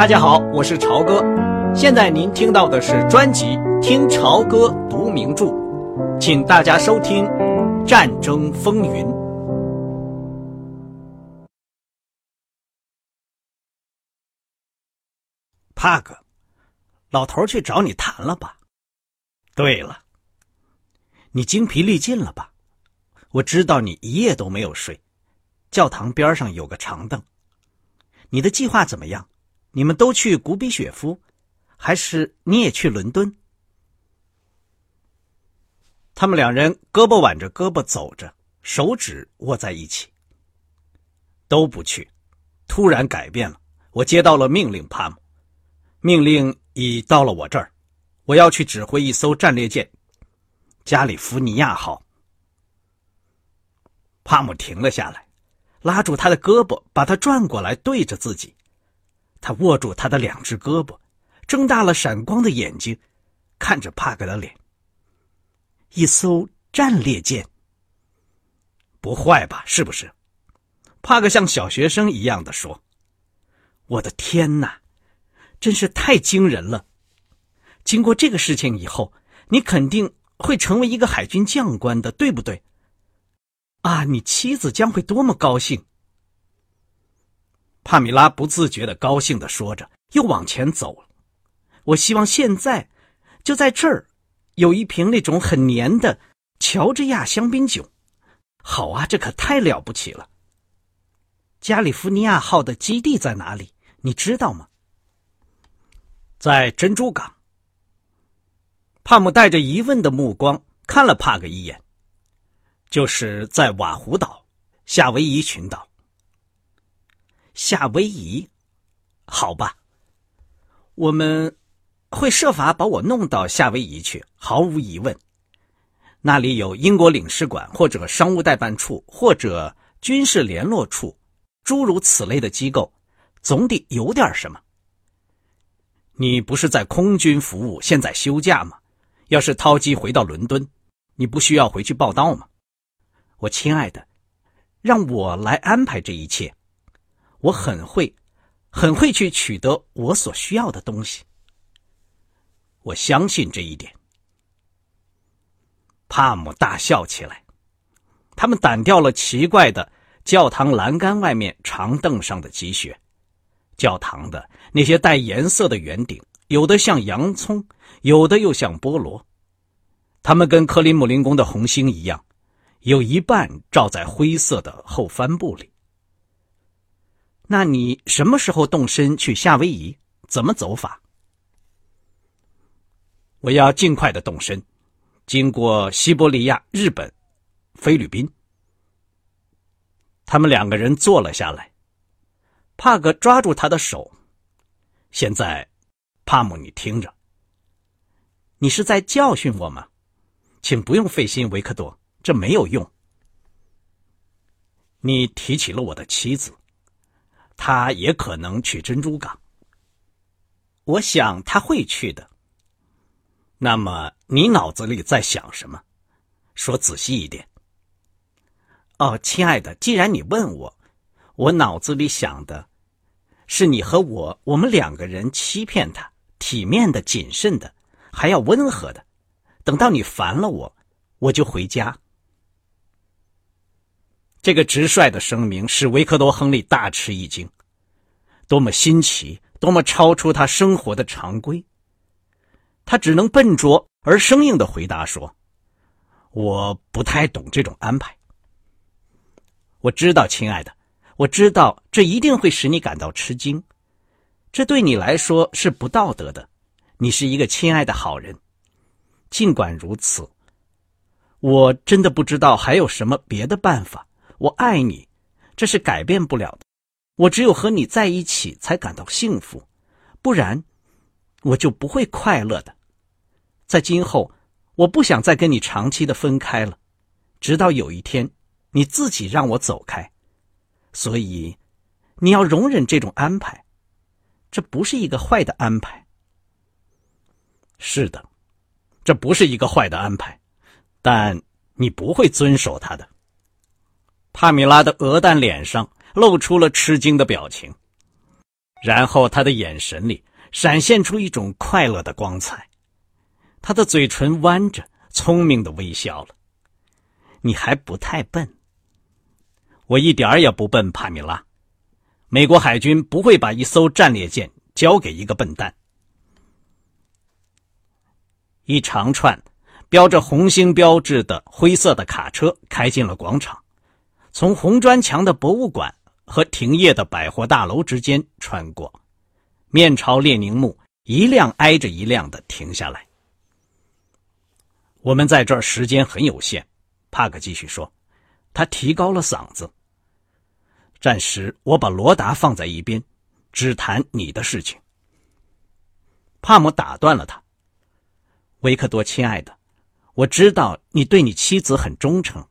大家好，我是朝哥。现在您听到的是专辑《听朝歌读名著》，请大家收听《战争风云》。帕克，老头去找你谈了吧？对了，你精疲力尽了吧？我知道你一夜都没有睡。教堂边上有个长凳。你的计划怎么样？你们都去古比雪夫，还是你也去伦敦？他们两人胳膊挽着胳膊走着，手指握在一起。都不去，突然改变了。我接到了命令，帕姆，命令已到了我这儿，我要去指挥一艘战列舰——加利福尼亚号。帕姆停了下来，拉住他的胳膊，把他转过来，对着自己。他握住他的两只胳膊，睁大了闪光的眼睛，看着帕克的脸。一艘战列舰，不坏吧？是不是？帕克像小学生一样的说：“我的天哪，真是太惊人了！经过这个事情以后，你肯定会成为一个海军将官的，对不对？啊，你妻子将会多么高兴！”帕米拉不自觉的高兴的说着，又往前走了。我希望现在就在这儿有一瓶那种很黏的乔治亚香槟酒。好啊，这可太了不起了！加利福尼亚号的基地在哪里？你知道吗？在珍珠港。帕姆带着疑问的目光看了帕克一眼。就是在瓦胡岛，夏威夷群岛。夏威夷，好吧，我们会设法把我弄到夏威夷去。毫无疑问，那里有英国领事馆，或者商务代办处，或者军事联络处，诸如此类的机构，总得有点什么。你不是在空军服务，现在休假吗？要是掏机回到伦敦，你不需要回去报道吗？我亲爱的，让我来安排这一切。我很会，很会去取得我所需要的东西。我相信这一点。帕姆大笑起来。他们掸掉了奇怪的教堂栏杆外面长凳上的积雪。教堂的那些带颜色的圆顶，有的像洋葱，有的又像菠萝。它们跟克里姆林宫的红星一样，有一半罩在灰色的后帆布里。那你什么时候动身去夏威夷？怎么走法？我要尽快的动身，经过西伯利亚、日本、菲律宾。他们两个人坐了下来，帕格抓住他的手。现在，帕姆，你听着，你是在教训我吗？请不用费心，维克多，这没有用。你提起了我的妻子。他也可能去珍珠港。我想他会去的。那么你脑子里在想什么？说仔细一点。哦，亲爱的，既然你问我，我脑子里想的，是你和我，我们两个人欺骗他，体面的、谨慎的，还要温和的。等到你烦了我，我就回家。这个直率的声明使维克多·亨利大吃一惊，多么新奇，多么超出他生活的常规。他只能笨拙而生硬的回答说：“我不太懂这种安排。”我知道，亲爱的，我知道这一定会使你感到吃惊，这对你来说是不道德的。你是一个亲爱的好人。尽管如此，我真的不知道还有什么别的办法。我爱你，这是改变不了的。我只有和你在一起才感到幸福，不然我就不会快乐的。在今后，我不想再跟你长期的分开了，直到有一天你自己让我走开。所以，你要容忍这种安排，这不是一个坏的安排。是的，这不是一个坏的安排，但你不会遵守它的。帕米拉的鹅蛋脸上露出了吃惊的表情。然后他的眼神里闪现出一种快乐的光彩，他的嘴唇弯着，聪明的微笑了。你还不太笨，我一点也不笨，帕米拉。美国海军不会把一艘战列舰交给一个笨蛋。一长串标着红星标志的灰色的卡车开进了广场，从红砖墙的博物馆和停业的百货大楼之间穿过，面朝列宁墓，一辆挨着一辆的停下来。我们在这儿时间很有限，帕克继续说，他提高了嗓子。暂时，我把罗达放在一边，只谈你的事情。帕姆打断了他：“维克多，亲爱的，我知道你对你妻子很忠诚，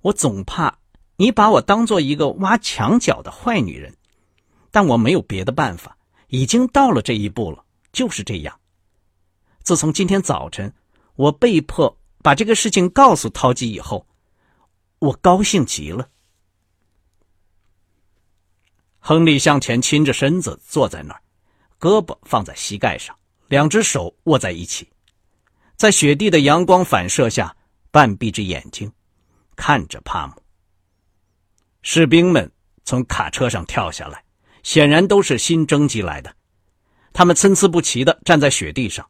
我总怕你把我当做一个挖墙脚的坏女人，但我没有别的办法，已经到了这一步了，就是这样。自从今天早晨我被迫把这个事情告诉涛吉以后，我高兴极了。”亨利向前倾着身子坐在那儿，胳膊放在膝盖上，两只手握在一起，在雪地的阳光反射下，半闭着眼睛，看着帕姆。士兵们从卡车上跳下来，显然都是新征集来的，他们参差不齐的站在雪地上。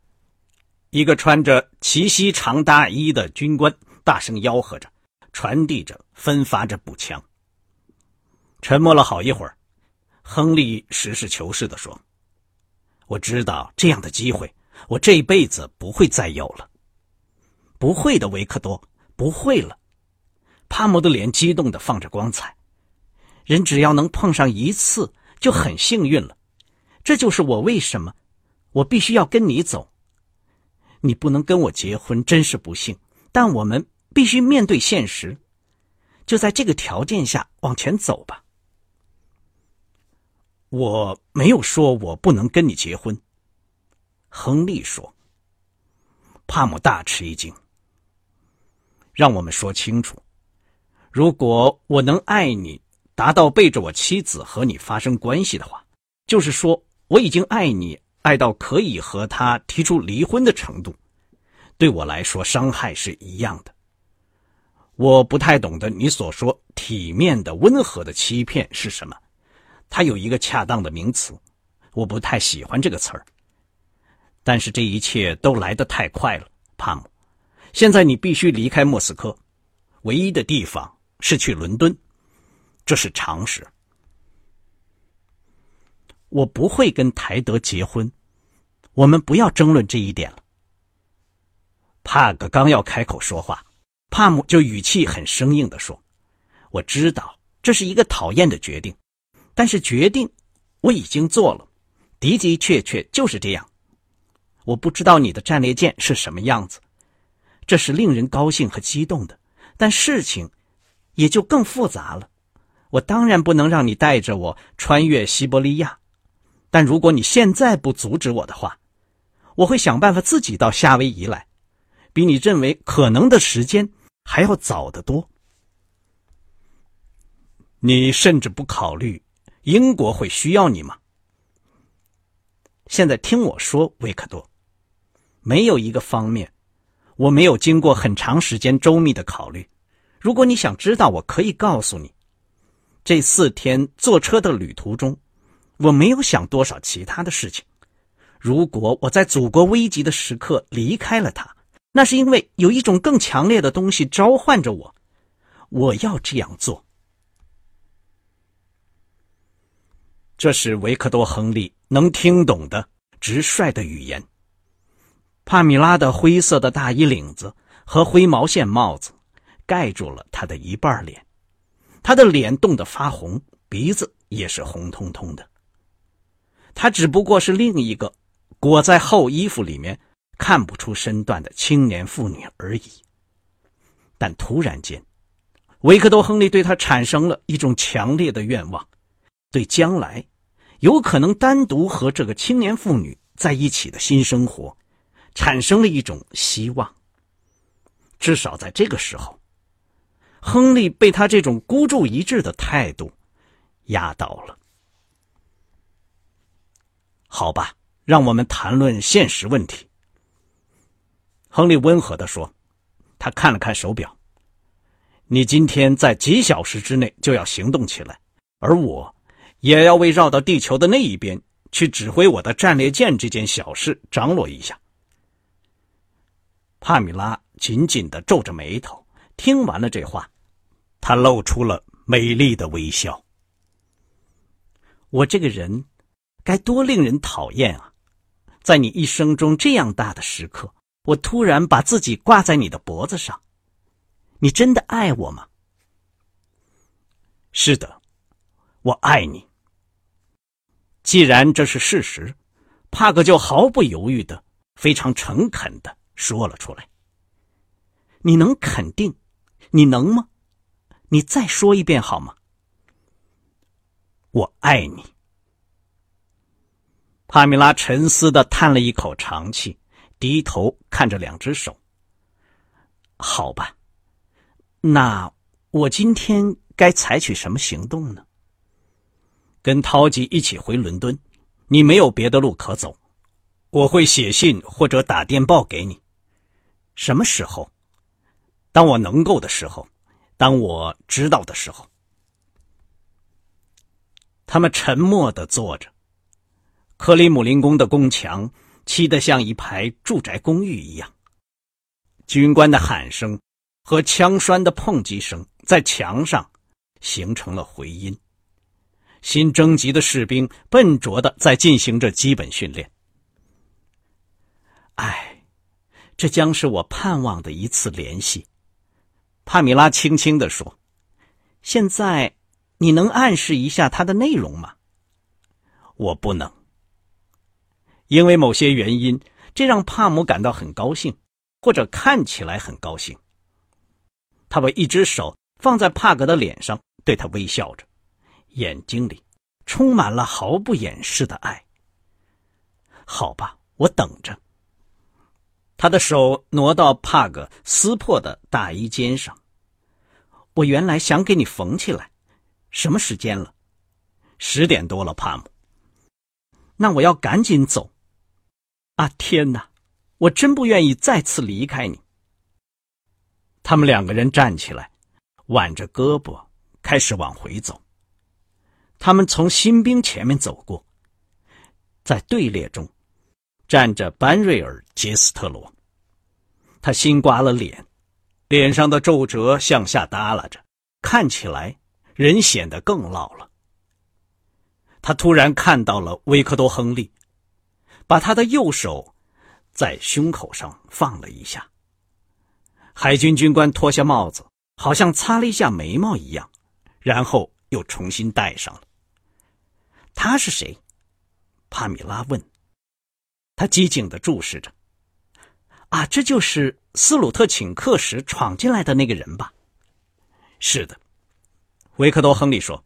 一个穿着齐膝长大衣的军官大声吆喝着，传递着，分发着步枪。沉默了好一会儿。亨利实事求是的说：“我知道这样的机会，我这辈子不会再有了。不会的，维克多，不会了。”帕姆的脸激动的放着光彩。人只要能碰上一次，就很幸运了。这就是我为什么我必须要跟你走。你不能跟我结婚，真是不幸。但我们必须面对现实，就在这个条件下往前走吧。我没有说我不能跟你结婚，亨利说。帕姆大吃一惊。让我们说清楚，如果我能爱你，达到背着我妻子和你发生关系的话，就是说我已经爱你，爱到可以和他提出离婚的程度，对我来说伤害是一样的。我不太懂得你所说体面的、温和的欺骗是什么。它有一个恰当的名词，我不太喜欢这个词儿。但是这一切都来得太快了，帕姆。现在你必须离开莫斯科，唯一的地方是去伦敦，这是常识。我不会跟台德结婚，我们不要争论这一点了。帕格刚要开口说话，帕姆就语气很生硬的说：“我知道这是一个讨厌的决定。”但是决定我已经做了，的的确确就是这样。我不知道你的战列舰是什么样子，这是令人高兴和激动的，但事情也就更复杂了。我当然不能让你带着我穿越西伯利亚，但如果你现在不阻止我的话，我会想办法自己到夏威夷来，比你认为可能的时间还要早得多。你甚至不考虑。英国会需要你吗？现在听我说，维克多，没有一个方面，我没有经过很长时间周密的考虑。如果你想知道，我可以告诉你，这四天坐车的旅途中，我没有想多少其他的事情。如果我在祖国危急的时刻离开了他，那是因为有一种更强烈的东西召唤着我，我要这样做。这是维克多·亨利能听懂的直率的语言。帕米拉的灰色的大衣领子和灰毛线帽子盖住了他的一半脸，他的脸冻得发红，鼻子也是红彤彤的。他只不过是另一个裹在厚衣服里面看不出身段的青年妇女而已。但突然间，维克多·亨利对他产生了一种强烈的愿望。对将来有可能单独和这个青年妇女在一起的新生活，产生了一种希望。至少在这个时候，亨利被他这种孤注一掷的态度压倒了。好吧，让我们谈论现实问题。”亨利温和的说，他看了看手表：“你今天在几小时之内就要行动起来，而我也要为绕到地球的那一边去指挥我的战列舰这件小事张罗一下。”帕米拉紧紧的皱着眉头，听完了这话，他露出了美丽的微笑。我这个人，该多令人讨厌啊！在你一生中这样大的时刻，我突然把自己挂在你的脖子上，你真的爱我吗？是的，我爱你。既然这是事实，帕克就毫不犹豫的、非常诚恳的。说了出来。你能肯定？你能吗？你再说一遍好吗？我爱你。帕米拉沉思的叹了一口长气，低头看着两只手。好吧，那我今天该采取什么行动呢？跟陶吉一起回伦敦，你没有别的路可走，我会写信或者打电报给你。什么时候？当我能够的时候，当我知道的时候。他们沉默的坐着，克里姆林宫的宫墙砌得像一排住宅公寓一样。军官的喊声和枪栓的碰击声在墙上形成了回音。新征集的士兵笨拙的在进行着基本训练。唉。这将是我盼望的一次联系，帕米拉轻轻的说：“现在，你能暗示一下它的内容吗？”我不能，因为某些原因，这让帕姆感到很高兴，或者看起来很高兴。他把一只手放在帕格的脸上，对他微笑着，眼睛里充满了毫不掩饰的爱。好吧，我等着。他的手挪到帕格撕破的大衣肩上。我原来想给你缝起来。什么时间了？十点多了，帕姆。那我要赶紧走。啊，天哪！我真不愿意再次离开你。他们两个人站起来，挽着胳膊，开始往回走。他们从新兵前面走过，在队列中站着班瑞尔·杰斯特罗。他新刮了脸，脸上的皱褶向下耷拉着，看起来人显得更老了。他突然看到了维克多·亨利，把他的右手在胸口上放了一下。海军军官脱下帽子，好像擦了一下眉毛一样，然后又重新戴上了。他是谁？帕米拉问。他机警的注视着。啊，这就是斯鲁特请客时闯进来的那个人吧？是的，维克多·亨利说：“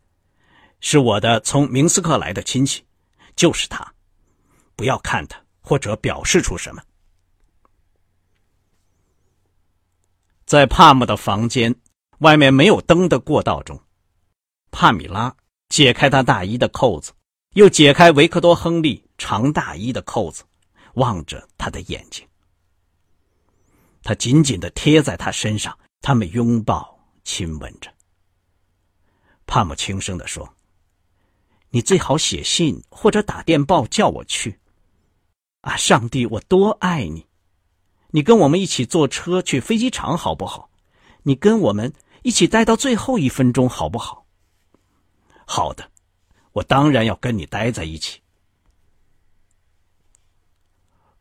是我的从明斯克来的亲戚，就是他。不要看他，或者表示出什么。”在帕姆的房间外面没有灯的过道中，帕米拉解开他大衣的扣子，又解开维克多·亨利长大衣的扣子，望着他的眼睛。他紧紧的贴在他身上，他们拥抱、亲吻着。帕姆轻声的说：“你最好写信或者打电报叫我去。”啊，上帝，我多爱你！你跟我们一起坐车去飞机场好不好？你跟我们一起待到最后一分钟好不好？好的，我当然要跟你待在一起。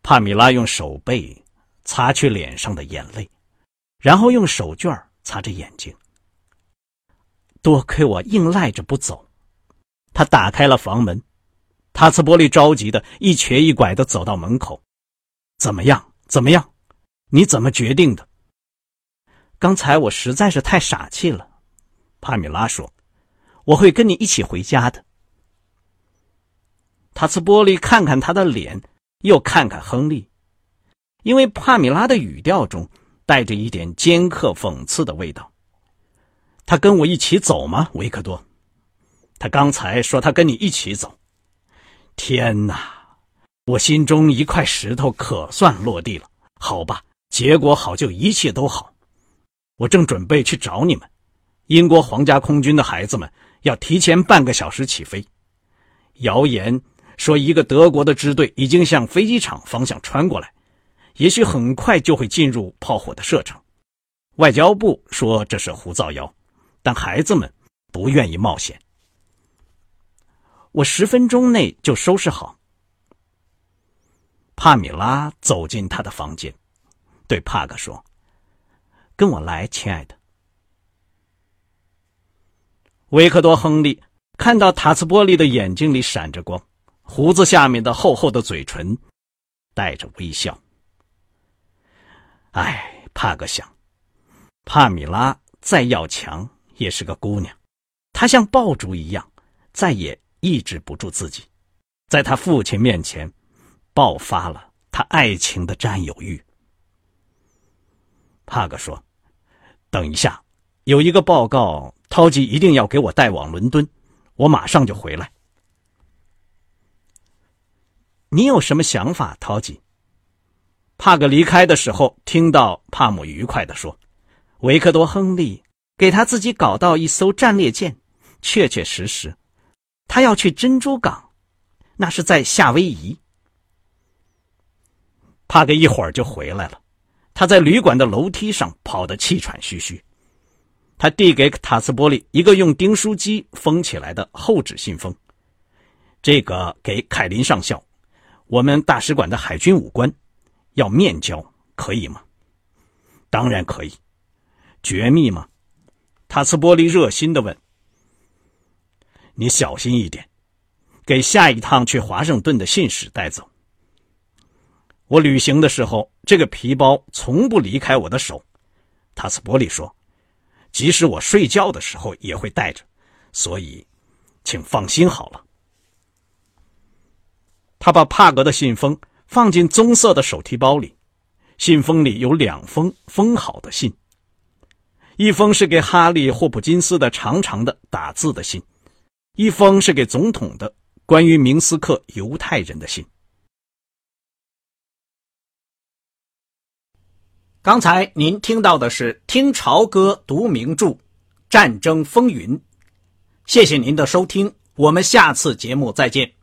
帕米拉用手背。擦去脸上的眼泪，然后用手绢擦着眼睛。多亏我硬赖着不走，他打开了房门。塔斯波利着急的一瘸一拐的走到门口。怎么样？怎么样？你怎么决定的？刚才我实在是太傻气了。帕米拉说：“我会跟你一起回家的。”塔斯波利看看他的脸，又看看亨利。因为帕米拉的语调中带着一点尖刻讽刺的味道。他跟我一起走吗，维克多？他刚才说他跟你一起走。天哪，我心中一块石头可算落地了。好吧，结果好就一切都好。我正准备去找你们。英国皇家空军的孩子们要提前半个小时起飞。谣言说，一个德国的支队已经向飞机场方向穿过来，也许很快就会进入炮火的射程。外交部说这是胡造谣，但孩子们不愿意冒险。我十分钟内就收拾好。帕米拉走进他的房间，对帕克说：“跟我来，亲爱的。”维克多·亨利看到塔斯波利的眼睛里闪着光，胡子下面的厚厚的嘴唇带着微笑。哎，帕格想，帕米拉再要强也是个姑娘，她像爆竹一样，再也抑制不住自己，在他父亲面前爆发了他爱情的占有欲。帕克说：“等一下，有一个报告。”涛吉一定要给我带往伦敦，我马上就回来。你有什么想法，陶吉？帕格离开的时候，听到帕姆愉快的说：“维克多·亨利给他自己搞到一艘战列舰，确确实实，他要去珍珠港，那是在夏威夷。”帕格一会儿就回来了，他在旅馆的楼梯上跑得气喘吁吁。他递给塔斯波利一个用订书机封起来的厚纸信封，这个给凯林上校，我们大使馆的海军武官，要面交，可以吗？当然可以。绝密吗？塔斯波利热心的问。你小心一点，给下一趟去华盛顿的信使带走。我旅行的时候，这个皮包从不离开我的手。塔斯波利说。即使我睡觉的时候也会带着，所以，请放心好了。他把帕格的信封放进棕色的手提包里，信封里有两封封好的信，一封是给哈利·霍普金斯的长长的打字的信，一封是给总统的关于明斯克犹太人的信。刚才您听到的是《听潮歌读名著：战争风云》，谢谢您的收听，我们下次节目再见。